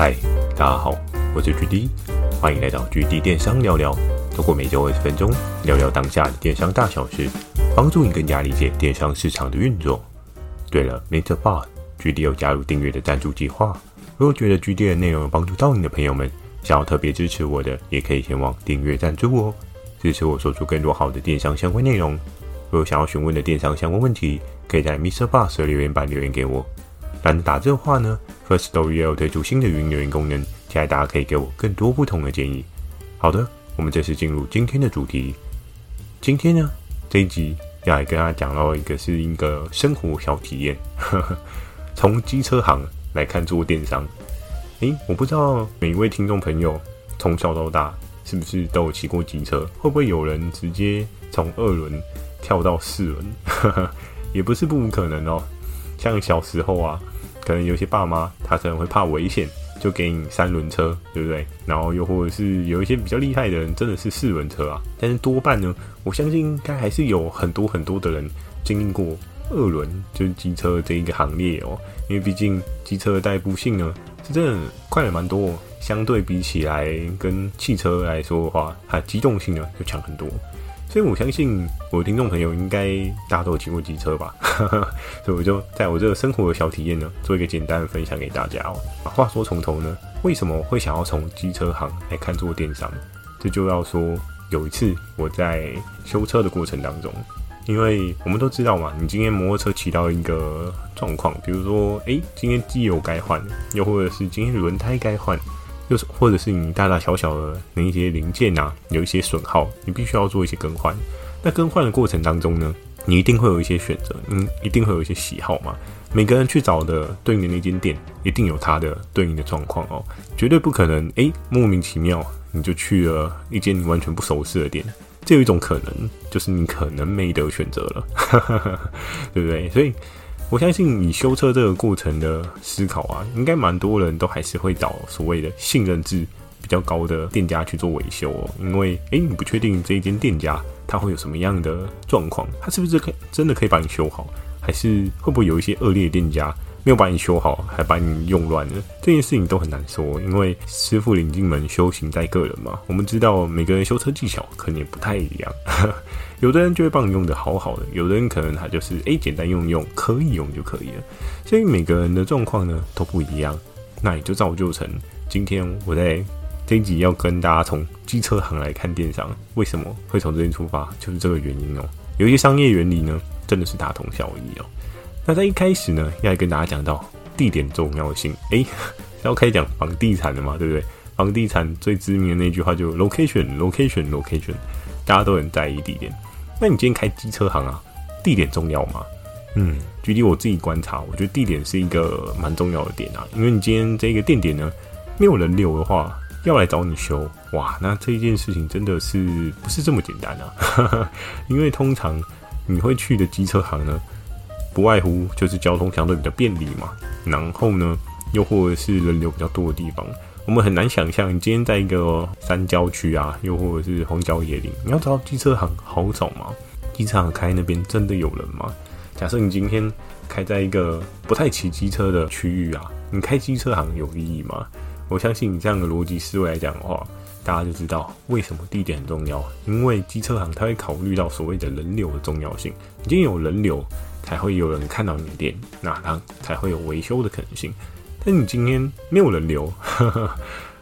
嗨，大家好，我是 GD，欢迎来到 GD 电商聊聊。透过每周二十分钟聊聊当下的电商大小事，帮助你更加理解电商市场的运作。对了，Mr. Bot，GD 有加入订阅的赞助计划。如果觉得 GD 的内容有帮助到你的朋友们，想要特别支持我的，也可以前往订阅赞助哦，支持我说出更多好的电商相关内容。如果想要询问的电商相关问题，可以在 Mr. Bot 的留言板留言给我。懒得打字的话呢，Firstory 也有推出新的语音留言功能，期待大家可以给我更多不同的建议。好的，我们正式进入今天的主题。今天呢，这一集要来跟大家讲到一个是一个生活小体验，呵呵，从机车行来看做电商。诶，我不知道每一位听众朋友从小到大是不是都有骑过机车，会不会有人直接从二轮跳到四轮？也不是不可能哦。像小时候啊，可能有些爸妈他可能会怕危险，就给你三轮车，对不对？然后又或者是有一些比较厉害的人，真的是四轮车啊。但是多半呢，我相信应该还是有很多很多的人经历过二轮，就是机车这一个行列哦。因为毕竟机车的代步性呢，是真的快了蛮多，相对比起来跟汽车来说的话，它机动性呢就强很多。所以我相信我的听众朋友应该大家都有骑过机车吧，所以我就在我这个生活的小体验呢，做一个简单的分享给大家哦。话说从头呢，为什么会想要从机车行来看做电商？这就要说有一次我在修车的过程当中，因为我们都知道嘛，你今天摩托车骑到一个状况，比如说诶，今天机油该换，又或者是今天轮胎该换。就是，或者是你大大小小的那一些零件啊，有一些损耗，你必须要做一些更换。那更换的过程当中呢，你一定会有一些选择，嗯，一定会有一些喜好嘛。每个人去找的对应的那间店，一定有它的对应的状况哦，绝对不可能诶，莫名其妙你就去了一间你完全不熟悉的店。这有一种可能，就是你可能没得选择了，对不对？所以。我相信你修车这个过程的思考啊，应该蛮多人都还是会找所谓的信任制比较高的店家去做维修哦，因为诶，你不确定这一间店家他会有什么样的状况，他是不是可真的可以帮你修好，还是会不会有一些恶劣的店家？没有把你修好，还把你用乱了，这件事情都很难说。因为师傅领进门，修行在个人嘛。我们知道每个人修车技巧可能也不太一样，有的人就会帮你用的好好的，有的人可能他就是诶、欸、简单用用，可以用就可以了。所以每个人的状况呢都不一样，那也就造就成今天我在这一集要跟大家从机车行来看电商，为什么会从这边出发，就是这个原因哦。有一些商业原理呢，真的是大同小异哦。那在一开始呢，要跟大家讲到地点重要性。诶，要开讲房地产了嘛，对不对？房地产最知名的那句话就 location，location，location，location，大家都很在意地点。那你今天开机车行啊，地点重要吗？嗯，举例我自己观察，我觉得地点是一个蛮重要的点啊。因为你今天这个店点呢，没有人流的话，要来找你修，哇，那这一件事情真的是不是这么简单啊？因为通常你会去的机车行呢，不外乎就是交通相对比较便利嘛，然后呢，又或者是人流比较多的地方，我们很难想象你今天在一个山郊区啊，又或者是荒郊野岭，你要找到机车行好找吗？机车行开那边真的有人吗？假设你今天开在一个不太骑机车的区域啊，你开机车行有意义吗？我相信你这样的逻辑思维来讲的话，大家就知道为什么地点很重要，因为机车行它会考虑到所谓的人流的重要性，已经有人流。才会有人看到你的店，那它才会有维修的可能性。但你今天没有人流，呵呵，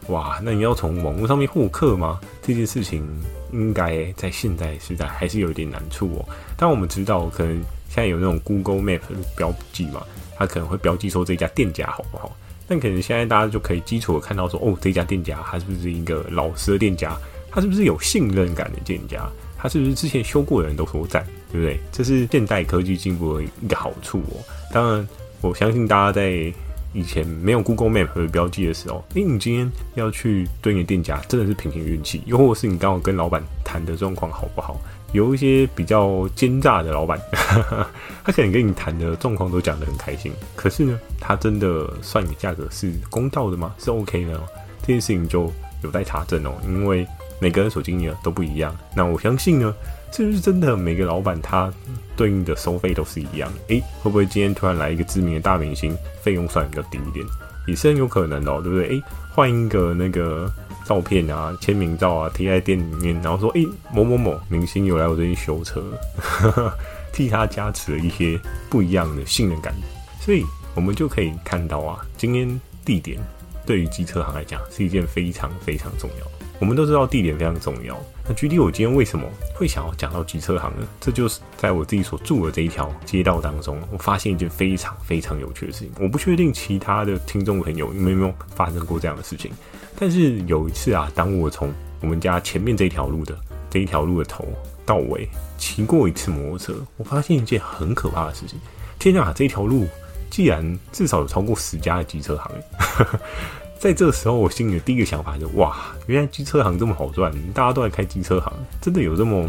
哇，那你要从网络上面获客吗？这件事情应该在现在时代还是有一点难处哦。但我们知道，可能现在有那种 Google Map 标记嘛，它可能会标记说这家店家好不好？但可能现在大家就可以基础的看到说，哦，这家店家他是不是一个老实的店家？他是不是有信任感的店家？他是不是之前修过的人都说赞？对不对？这是现代科技进步的一个好处哦。当然，我相信大家在以前没有 Google Map 的标记的时候，诶，你今天要去对你的店家，真的是凭凭运气，又或是你刚好跟老板谈的状况好不好？有一些比较奸诈的老板，他可能跟你谈的状况都讲得很开心，可是呢，他真的算你价格是公道的吗？是 OK 的吗？这件事情就有待查证哦，因为每个人所经历的都不一样。那我相信呢。是不是真的每个老板他对应的收费都是一样？诶，会不会今天突然来一个知名的大明星，费用算比较低一点？也是很有可能的哦，对不对？诶，换一个那个照片啊，签名照啊，贴在店里面，然后说，诶，某某某明星有来我这里修车，替他加持了一些不一样的信任感。所以，我们就可以看到啊，今天地点对于机车行来讲是一件非常非常重要。我们都知道地点非常重要。那具体我今天为什么会想要讲到机车行呢？这就是在我自己所住的这一条街道当中，我发现一件非常非常有趣的事情。我不确定其他的听众朋友有没有发生过这样的事情，但是有一次啊，当我从我们家前面这条路的这一条路的头到尾骑过一次摩托车，我发现一件很可怕的事情。天啊，这条路既然至少有超过十家的机车行。在这个时候，我心里的第一个想法就：哇，原来机车行这么好赚，大家都在开机车行，真的有这么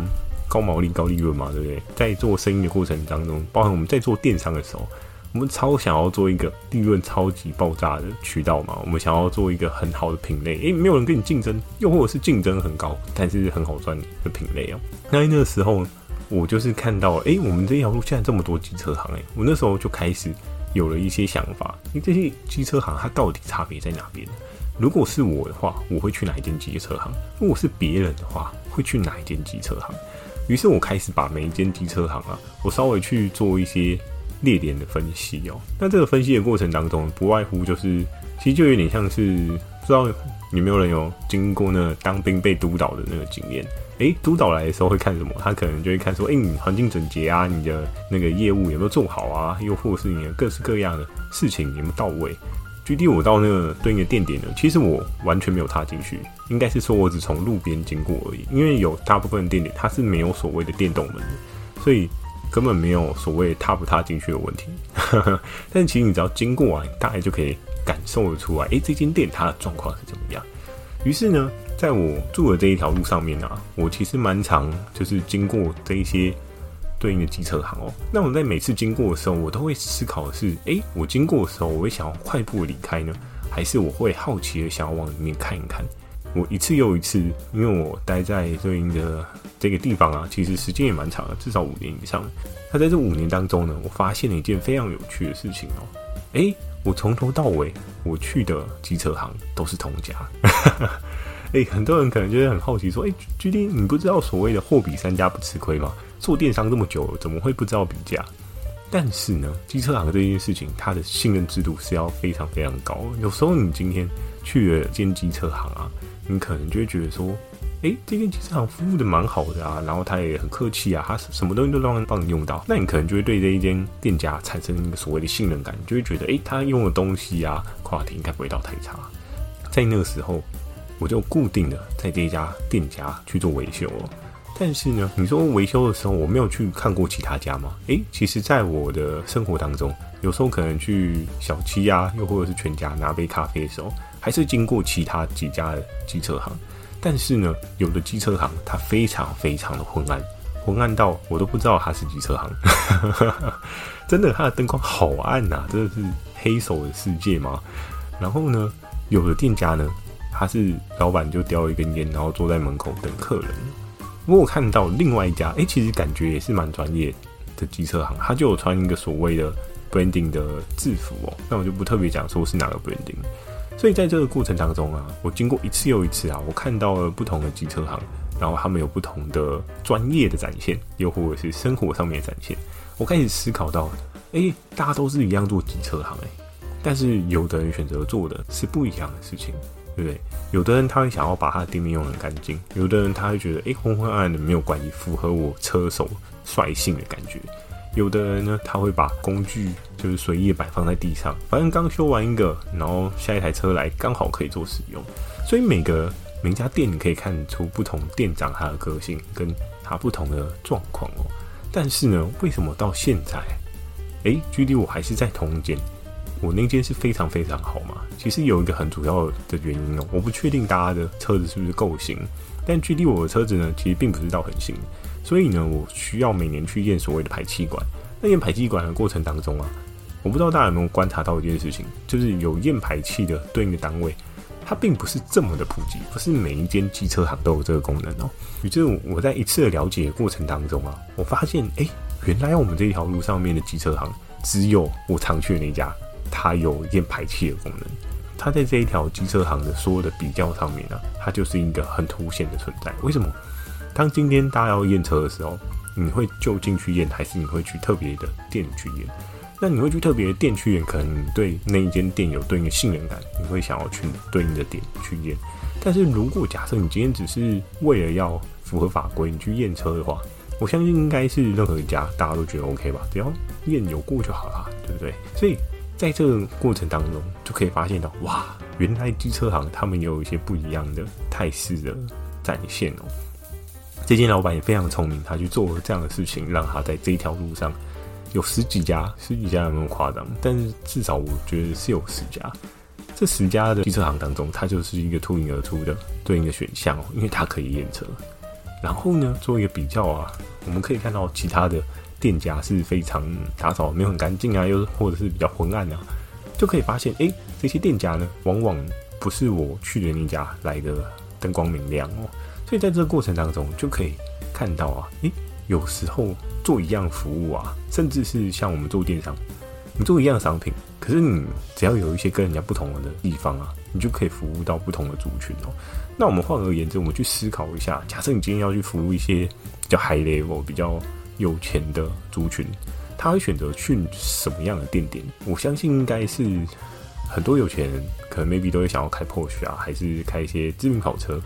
高毛利、高利润吗？对不对？在做生意的过程当中，包含我们在做电商的时候，我们超想要做一个利润超级爆炸的渠道嘛，我们想要做一个很好的品类，诶，没有人跟你竞争，又或者是竞争很高，但是很好赚的品类哦。那那个时候，我就是看到，诶，我们这条路现在这么多机车行，诶，我那时候就开始。有了一些想法，因为这些机车行它到底差别在哪边？如果是我的话，我会去哪一间机车行？如果是别人的话，会去哪一间机车行？于是我开始把每一间机车行啊，我稍微去做一些列点的分析哦。那这个分析的过程当中，不外乎就是，其实就有点像是，不知道有没有人有经过那当兵被督导的那个经验。诶，督导来的时候会看什么？他可能就会看说，诶，你环境整洁啊，你的那个业务有没有做好啊？又或是你的各式各样的事情有没有到位？具体我到那个对应的店点呢，其实我完全没有踏进去，应该是说我只从路边经过而已。因为有大部分店点它是没有所谓的电动门的，所以根本没有所谓踏不踏进去的问题。但其实你只要经过啊，大概就可以感受得出来，诶，这间店它的状况是怎么样。于是呢。在我住的这一条路上面啊，我其实蛮常就是经过这一些对应的机车行哦。那我在每次经过的时候，我都会思考的是：诶，我经过的时候，我会想要快步离开呢，还是我会好奇的想要往里面看一看？我一次又一次，因为我待在对应的这个地方啊，其实时间也蛮长的，至少五年以上。那在这五年当中呢，我发现了一件非常有趣的事情哦。诶，我从头到尾我去的机车行都是同家。哎、很多人可能就会很好奇说：“哎、欸，GD，你不知道所谓的货比三家不吃亏吗？做电商这么久，怎么会不知道比价？”但是呢，机车行这件事情，它的信任制度是要非常非常高。有时候你今天去了间机车行啊，你可能就会觉得说：“哎、这间机车行服务的蛮好的啊，然后他也很客气啊，他什么东西都让帮你用到。”那你可能就会对这一间店家产生一个所谓的信任感，就会觉得：“哎、他用的东西啊，话题应该不会到太差。”在那个时候。我就固定的在这一家店家去做维修哦，但是呢，你说维修的时候我没有去看过其他家吗？诶，其实，在我的生活当中，有时候可能去小七啊，又或者是全家拿杯咖啡的时候，还是经过其他几家的机车行。但是呢，有的机车行它非常非常的昏暗，昏暗到我都不知道它是机车行，真的，它的灯光好暗呐，真的是黑手的世界吗？然后呢，有的店家呢。他是老板，就叼一根烟，然后坐在门口等客人。不过我看到另外一家，哎、其实感觉也是蛮专业的机车行，他就有穿一个所谓的 branding 的制服哦。那我就不特别讲说是哪个 branding。所以在这个过程当中啊，我经过一次又一次啊，我看到了不同的机车行，然后他们有不同的专业的展现，又或者是生活上面的展现。我开始思考到，哎、大家都是一样做机车行哎，但是有的人选择做的是不一样的事情。对不对？有的人他会想要把他的店面用得很干净，有的人他会觉得，哎，昏昏暗暗的没有关系，符合我车手率性的感觉。有的人呢，他会把工具就是随意摆放在地上，反正刚修完一个，然后下一台车来刚好可以做使用。所以每个每家店你可以看出不同店长他的个性跟他不同的状况哦。但是呢，为什么到现在，哎，距离我还是在同间？我那间是非常非常好嘛，其实有一个很主要的原因哦，我不确定大家的车子是不是够新，但距离我的车子呢，其实并不是到很新，所以呢，我需要每年去验所谓的排气管。那验排气管的过程当中啊，我不知道大家有没有观察到一件事情，就是有验排气的对应的单位，它并不是这么的普及，不是每一间机车行都有这个功能哦。于是我在一次的了解的过程当中啊，我发现，哎、原来我们这条路上面的机车行只有我常去的那家。它有验排气的功能，它在这一条机车行的所有的比较上面啊，它就是一个很凸显的存在。为什么？当今天大家要验车的时候，你会就近去验，还是你会去特别的店去验？那你会去特别的店去验，可能你对那一间店有对应的信任感，你会想要去对应的店去验。但是如果假设你今天只是为了要符合法规，你去验车的话，我相信应该是任何一家大家都觉得 OK 吧？只要验有过就好了，对不对？所以在这个过程当中，就可以发现到，哇，原来机车行他们也有一些不一样的态势的展现哦。这间老板也非常聪明，他去做了这样的事情，让他在这一条路上。有十几家，十几家有没有夸张？但是至少我觉得是有十家。这十家的机车行当中，它就是一个脱颖而出的对应的选项哦，因为它可以验车。然后呢，做一个比较啊，我们可以看到其他的店家是非常打扫没有很干净啊，又或者是比较昏暗啊，就可以发现，哎，这些店家呢，往往不是我去的那家来的灯光明亮哦。所以在这个过程当中，就可以看到啊，诶。有时候做一样服务啊，甚至是像我们做电商，你做一样商品，可是你只要有一些跟人家不同的地方啊，你就可以服务到不同的族群哦。那我们换而言之，我们去思考一下，假设你今天要去服务一些比较 high level、比较有钱的族群，他会选择去什么样的店点？我相信应该是很多有钱人可能 maybe 都会想要开 posh 啊，还是开一些知名跑车。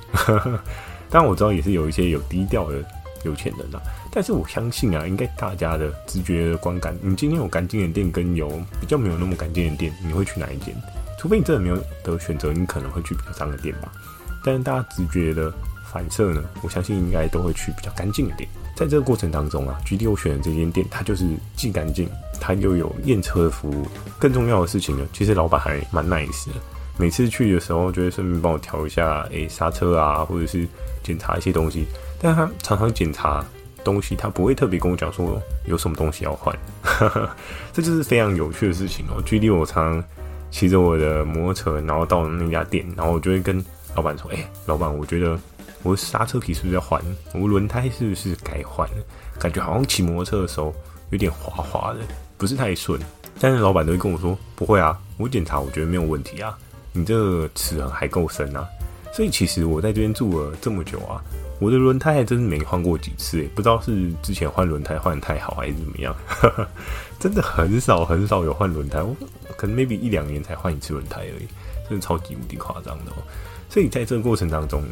当然我知道也是有一些有低调的。有钱人啊，但是我相信啊，应该大家的直觉的观感，你今天有干净的店跟有比较没有那么干净的店，你会去哪一间？除非你真的没有得选择，你可能会去比较脏的店吧。但是大家直觉的反射呢，我相信应该都会去比较干净的店。在这个过程当中啊，GD 我选的这间店，它就是既干净，它又有验车的服务。更重要的事情呢，其实老板还蛮 nice 的。每次去的时候，就会顺便帮我调一下，诶，刹车啊，或者是检查一些东西。但他常常检查东西，他不会特别跟我讲说有什么东西要换，这就是非常有趣的事情哦。G D，我常常骑着我的摩托车，然后到那家店，然后我就会跟老板说：“哎、老板，我觉得我刹车皮是不是要换？我轮胎是不是该换？感觉好像骑摩托车的时候有点滑滑的，不是太顺。”但是老板都会跟我说：“不会啊，我检查我觉得没有问题啊，你这个齿痕还够深啊。”所以其实我在这边住了这么久啊。我的轮胎还真是没换过几次诶，不知道是之前换轮胎换得太好还是怎么样，真的很少很少有换轮胎，我可能 maybe 一两年才换一次轮胎而已，真的超级无敌夸张的哦。所以在这个过程当中，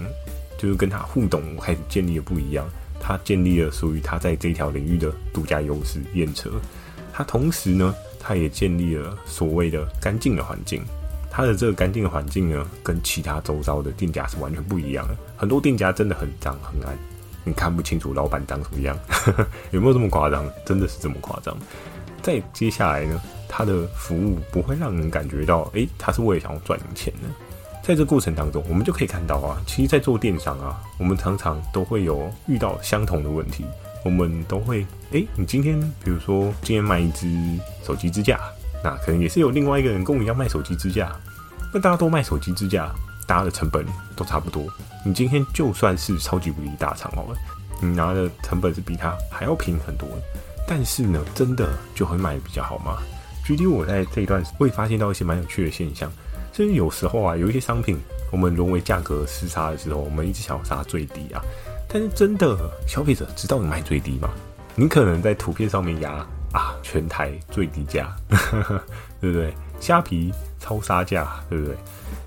就是跟他互动，开始建立了不一样，他建立了属于他在这条领域的独家优势验车，他同时呢，他也建立了所谓的干净的环境。他的这个干净的环境呢，跟其他周遭的店家是完全不一样的。很多店家真的很脏很暗，你看不清楚老板长什么样，有没有这么夸张？真的是这么夸张。再接下来呢，他的服务不会让人感觉到，诶、他是为了想要赚钱的。在这过程当中，我们就可以看到啊，其实，在做电商啊，我们常常都会有遇到相同的问题。我们都会，诶、你今天比如说今天卖一支手机支架。那可能也是有另外一个人跟我一样卖手机支架，那大家都卖手机支架，大家的成本都差不多。你今天就算是超级无敌大厂好了，你拿的成本是比他还要平很多，但是呢，真的就会卖的比较好吗？举例我在这一段会发现到一些蛮有趣的现象，所以有时候啊，有一些商品我们沦为价格厮杀的时候，我们一直想杀最低啊，但是真的消费者知道你卖最低吗？你可能在图片上面压。啊，全台最低价，对不对？虾皮超杀价，对不对？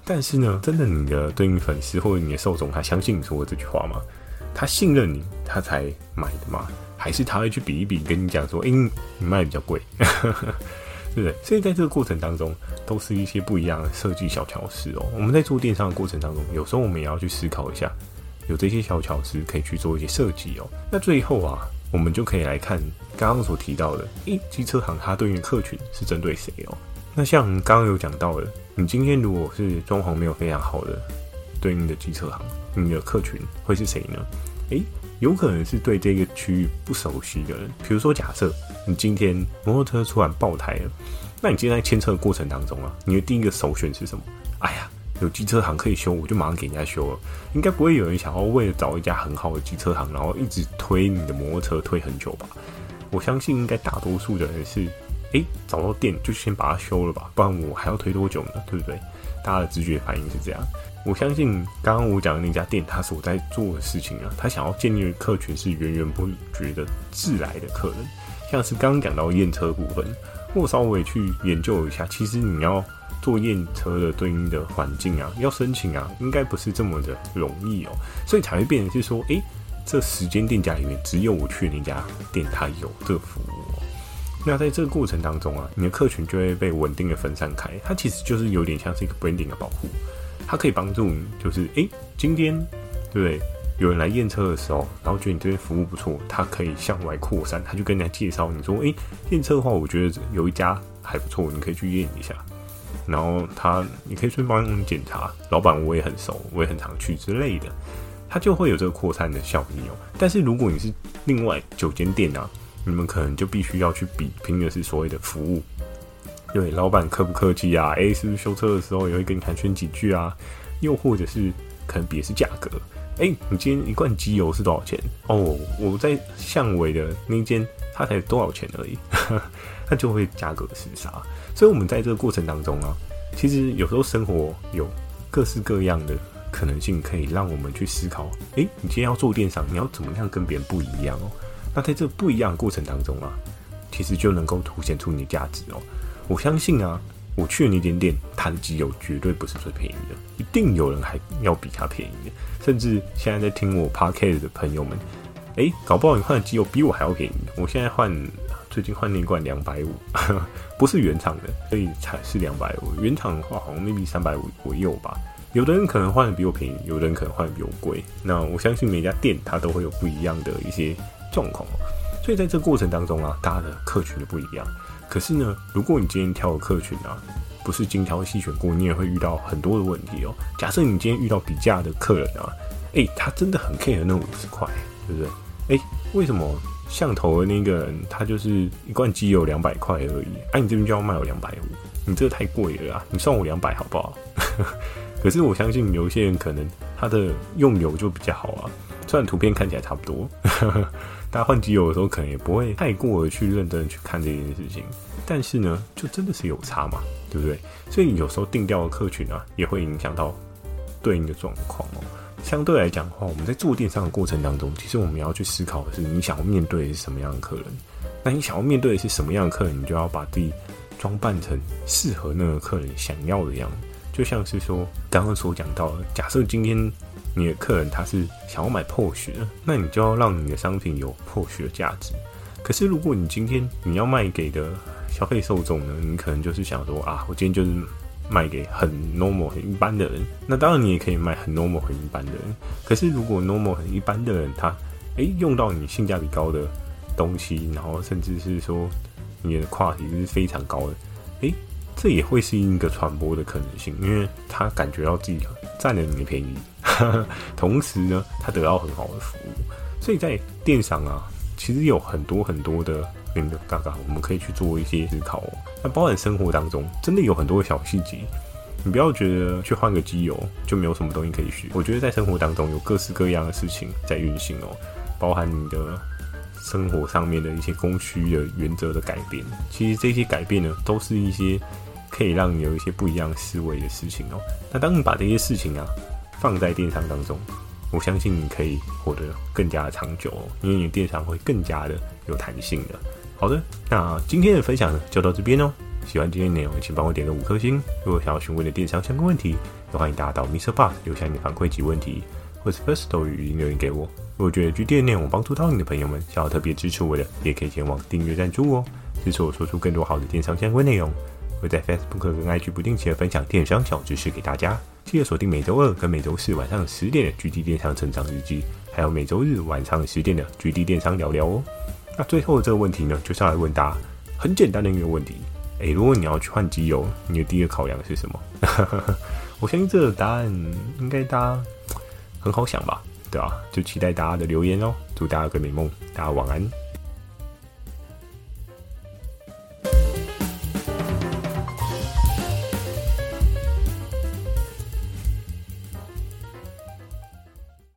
但是呢，真的你的对应粉丝或者你的受众，他相信你说的这句话吗？他信任你，他才买的吗？还是他会去比一比，跟你讲说，哎，你卖比较贵，对不对？所以在这个过程当中，都是一些不一样的设计小巧思哦。我们在做电商的过程当中，有时候我们也要去思考一下，有这些小巧思可以去做一些设计哦。那最后啊。我们就可以来看刚刚所提到的，诶，机车行它对应的客群是针对谁哦？那像刚刚有讲到的，你今天如果是装潢没有非常好的对应的机车行，你的客群会是谁呢？诶，有可能是对这个区域不熟悉的人。比如说，假设你今天摩托车突然爆胎了，那你今天在牵车的过程当中啊，你的第一个首选是什么？哎呀。有机车行可以修，我就马上给人家修了。应该不会有人想要为了找一家很好的机车行，然后一直推你的摩托车推很久吧？我相信应该大多数的人是，诶、找到店就先把它修了吧，不然我还要推多久呢？对不对？大家的直觉反应是这样。我相信刚刚我讲的那家店，他所在做的事情啊，他想要建立的客群是源源不绝的自来的客人。像是刚刚讲到验车部分，我稍微去研究一下，其实你要做验车的对应的环境啊，要申请啊，应该不是这么的容易哦，所以才会变成是说，诶、这十间店家里面只有我去的那家店，它有这服务。那在这个过程当中啊，你的客群就会被稳定的分散开，它其实就是有点像是一个 branding 的保护。它可以帮助你，就是诶，今天对？有人来验车的时候，然后觉得你这边服务不错，他可以向外扩散，他就跟人家介绍你说，诶，验车的话，我觉得有一家还不错，你可以去验一下。然后他，你可以顺便帮你检查，老板我也很熟，我也很常去之类的，他就会有这个扩散的效益哦。但是如果你是另外九间店啊，你们可能就必须要去比拼的是所谓的服务。对，老板客不客气啊？诶，是不是修车的时候也会跟你寒暄几句啊？又或者是可能比的是价格？诶，你今天一罐机油是多少钱？哦，我在巷尾的那间，它才多少钱而已，它就会价格厮杀。所以，我们在这个过程当中啊，其实有时候生活有各式各样的可能性，可以让我们去思考。诶，你今天要做电商，你要怎么样跟别人不一样哦？那在这不一样的过程当中啊，其实就能够凸显出你的价值哦。我相信啊，我去的那间店，它的机油绝对不是最便宜的，一定有人还要比它便宜的。甚至现在在听我 podcast 的朋友们，哎、搞不好你换的机油比我还要便宜。我现在换最近换那一罐两百五，不是原厂的，所以才是两百五。原厂的话好像 maybe 三百五左右吧。有的人可能换的比我便宜，有的人可能换的比我贵。那我相信每家店它都会有不一样的一些状况，所以在这个过程当中啊，大家的客群就不一样。可是呢，如果你今天挑的客群啊，不是精挑细选过，你也会遇到很多的问题哦。假设你今天遇到比价的客人啊，诶、他真的很 care 那五十块，对不对？诶、为什么巷头的那个人他就是一罐机油两百块而已，哎、啊，你这边就要卖我两百五，你这个太贵了啊！你算我两百好不好？可是我相信有一些人可能他的用油就比较好啊，虽然图片看起来差不多。大家换机油的时候，可能也不会太过的去认真去看这件事情，但是呢，就真的是有差嘛，对不对？所以有时候定调的客群啊，也会影响到对应的状况哦。相对来讲的话，我们在做电商的过程当中，其实我们要去思考的是，你想要面对的是什么样的客人？那你想要面对的是什么样的客人，你就要把自己装扮成适合那个客人想要的样子。就像是说刚刚所讲到的，假设今天。你的客人他是想要买 Porsche 的，那你就要让你的商品有 Porsche 的价值。可是如果你今天你要卖给的消费受众呢，你可能就是想说啊，我今天就是卖给很 normal 很一般的人。那当然你也可以卖很 normal 很一般的人。可是如果 normal 很一般的人他诶、用到你性价比高的东西，然后甚至是说你的 quality 是非常高的，诶、这也会是一个传播的可能性，因为他感觉到自己占了你的便宜。同时呢，他得到很好的服务，所以在电商啊，其实有很多很多的那个嘎嘎，我们可以去做一些思考哦。那包含生活当中，真的有很多小细节，你不要觉得去换个机油就没有什么东西可以学。我觉得在生活当中有各式各样的事情在运行哦，包含你的生活上面的一些供需的原则的改变。其实这些改变呢，都是一些可以让你有一些不一样思维的事情哦。那当你把这些事情啊，放在电商当中，我相信你可以活得更加的长久哦，因为你的电商会更加的有弹性的。好的，那今天的分享呢就到这边哦。喜欢今天的内容，请帮我点个五颗星。如果想要询问的电商相关问题，也欢迎大家到 MixerBox 留下你的反馈及问题，或是 Firstory 语音留言给我。如果觉得 GD 的内容帮助到你的朋友们，想要特别支持我的，也可以前往订阅赞助哦，支持我说出更多好的电商相关内容。会在 Facebook 跟 IG 不定期的分享电商小知识给大家。记得锁定每周二跟每周四晚上十点的 GD 电商成长日记，还有每周日晚上十点的 GD 电商聊聊哦。那最后的这个问题呢，就是要来问大家很简单的一个问题：诶，如果你要去换机油，你的第一个考量是什么？我相信这个答案应该大家很好想吧，对吧？就期待大家的留言哦。祝大家个美梦，大家晚安。